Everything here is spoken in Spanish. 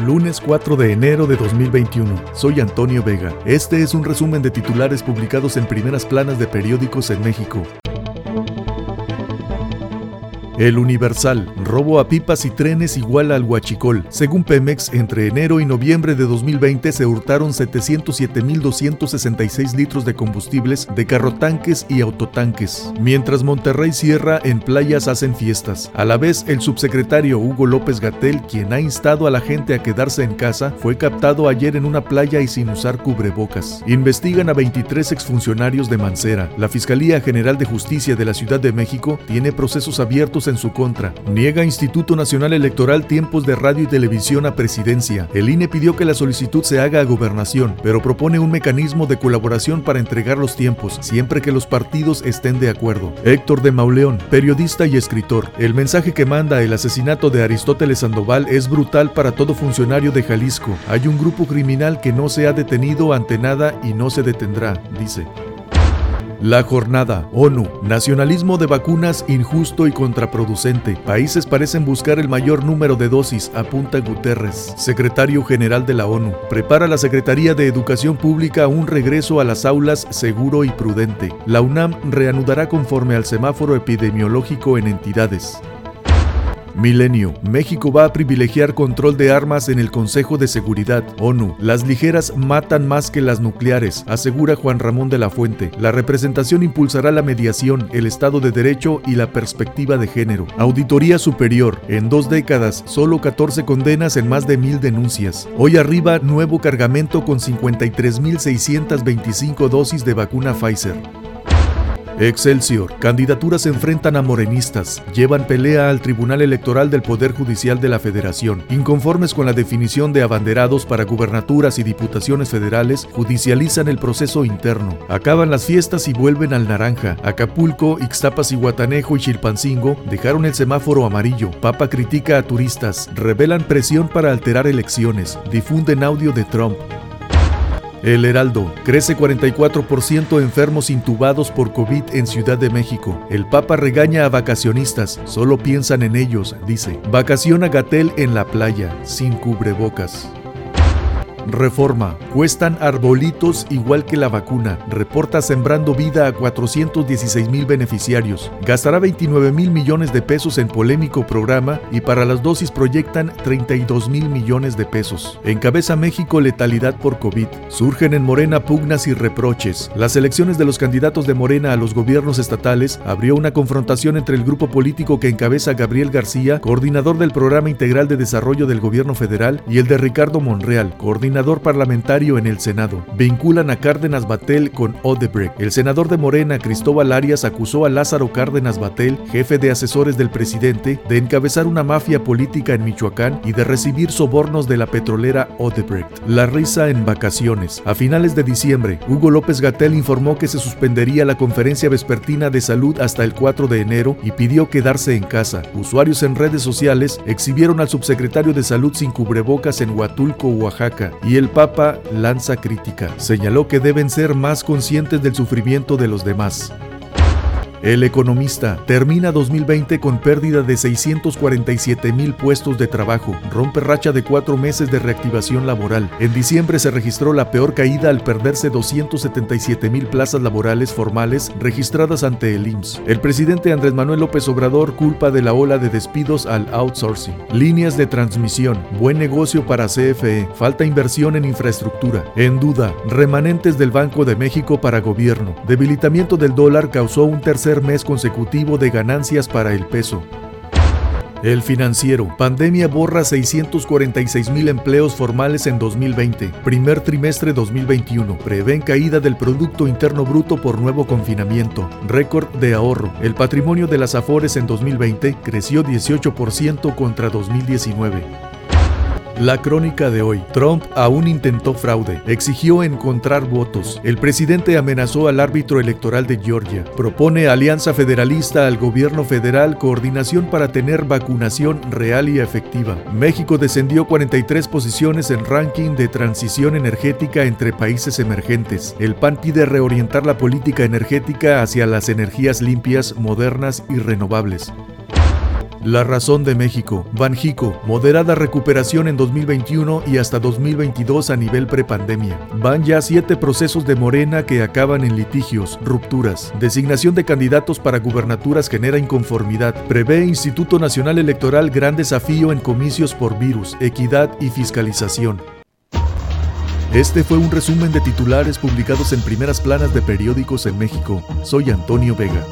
lunes 4 de enero de 2021. Soy Antonio Vega. Este es un resumen de titulares publicados en primeras planas de periódicos en México. El Universal, robo a pipas y trenes igual al huachicol. Según Pemex, entre enero y noviembre de 2020 se hurtaron 707.266 litros de combustibles de carrotanques y autotanques. Mientras Monterrey cierra, en playas hacen fiestas. A la vez, el subsecretario Hugo López Gatel, quien ha instado a la gente a quedarse en casa, fue captado ayer en una playa y sin usar cubrebocas. Investigan a 23 exfuncionarios de Mancera. La Fiscalía General de Justicia de la Ciudad de México tiene procesos abiertos en su contra. Niega Instituto Nacional Electoral tiempos de radio y televisión a presidencia. El INE pidió que la solicitud se haga a gobernación, pero propone un mecanismo de colaboración para entregar los tiempos, siempre que los partidos estén de acuerdo. Héctor de Mauleón, periodista y escritor. El mensaje que manda el asesinato de Aristóteles Sandoval es brutal para todo funcionario de Jalisco. Hay un grupo criminal que no se ha detenido ante nada y no se detendrá, dice. La jornada, ONU, nacionalismo de vacunas injusto y contraproducente. Países parecen buscar el mayor número de dosis, apunta Guterres, secretario general de la ONU. Prepara la Secretaría de Educación Pública un regreso a las aulas seguro y prudente. La UNAM reanudará conforme al semáforo epidemiológico en entidades. Milenio. México va a privilegiar control de armas en el Consejo de Seguridad. ONU. Las ligeras matan más que las nucleares, asegura Juan Ramón de la Fuente. La representación impulsará la mediación, el Estado de Derecho y la perspectiva de género. Auditoría Superior. En dos décadas, solo 14 condenas en más de mil denuncias. Hoy arriba, nuevo cargamento con 53.625 dosis de vacuna Pfizer. Excelsior. Candidaturas enfrentan a morenistas. Llevan pelea al Tribunal Electoral del Poder Judicial de la Federación. Inconformes con la definición de abanderados para gubernaturas y diputaciones federales, judicializan el proceso interno. Acaban las fiestas y vuelven al naranja. Acapulco, Ixtapas y Guatanejo y Chilpancingo dejaron el semáforo amarillo. Papa critica a turistas. Revelan presión para alterar elecciones. Difunden audio de Trump. El Heraldo. Crece 44% enfermos intubados por COVID en Ciudad de México. El Papa regaña a vacacionistas. Solo piensan en ellos, dice. Vacaciona Gatel en la playa, sin cubrebocas. Reforma. Cuestan arbolitos igual que la vacuna. Reporta sembrando vida a 416 mil beneficiarios. Gastará 29 mil millones de pesos en polémico programa y para las dosis proyectan 32 mil millones de pesos. Encabeza México letalidad por COVID. Surgen en Morena pugnas y reproches. Las elecciones de los candidatos de Morena a los gobiernos estatales abrió una confrontación entre el grupo político que encabeza Gabriel García, coordinador del Programa Integral de Desarrollo del Gobierno Federal, y el de Ricardo Monreal, coordinador parlamentario en el Senado. Vinculan a Cárdenas Batel con Odebrecht. El senador de Morena, Cristóbal Arias, acusó a Lázaro Cárdenas Batel, jefe de asesores del presidente, de encabezar una mafia política en Michoacán y de recibir sobornos de la petrolera Odebrecht. La risa en vacaciones. A finales de diciembre, Hugo López Gatel informó que se suspendería la conferencia vespertina de salud hasta el 4 de enero y pidió quedarse en casa. Usuarios en redes sociales exhibieron al subsecretario de salud sin cubrebocas en Huatulco, Oaxaca, y el Papa lanza crítica. Señaló que deben ser más conscientes del sufrimiento de los demás. El economista termina 2020 con pérdida de 647 mil puestos de trabajo, rompe racha de cuatro meses de reactivación laboral. En diciembre se registró la peor caída al perderse 277 mil plazas laborales formales registradas ante el IMSS. El presidente Andrés Manuel López Obrador culpa de la ola de despidos al outsourcing. Líneas de transmisión, buen negocio para CFE, falta inversión en infraestructura. En duda, remanentes del Banco de México para gobierno. Debilitamiento del dólar causó un mes consecutivo de ganancias para el peso. El financiero. Pandemia borra 646 mil empleos formales en 2020. Primer trimestre 2021. Prevén caída del Producto Interno Bruto por nuevo confinamiento. Récord de ahorro. El patrimonio de las Afores en 2020 creció 18% contra 2019. La crónica de hoy. Trump aún intentó fraude. Exigió encontrar votos. El presidente amenazó al árbitro electoral de Georgia. Propone alianza federalista al gobierno federal, coordinación para tener vacunación real y efectiva. México descendió 43 posiciones en ranking de transición energética entre países emergentes. El PAN pide reorientar la política energética hacia las energías limpias, modernas y renovables. La razón de México, Banjico, moderada recuperación en 2021 y hasta 2022 a nivel prepandemia. Van ya siete procesos de Morena que acaban en litigios, rupturas. Designación de candidatos para gubernaturas genera inconformidad. Prevé Instituto Nacional Electoral gran desafío en comicios por virus, equidad y fiscalización. Este fue un resumen de titulares publicados en primeras planas de periódicos en México. Soy Antonio Vega.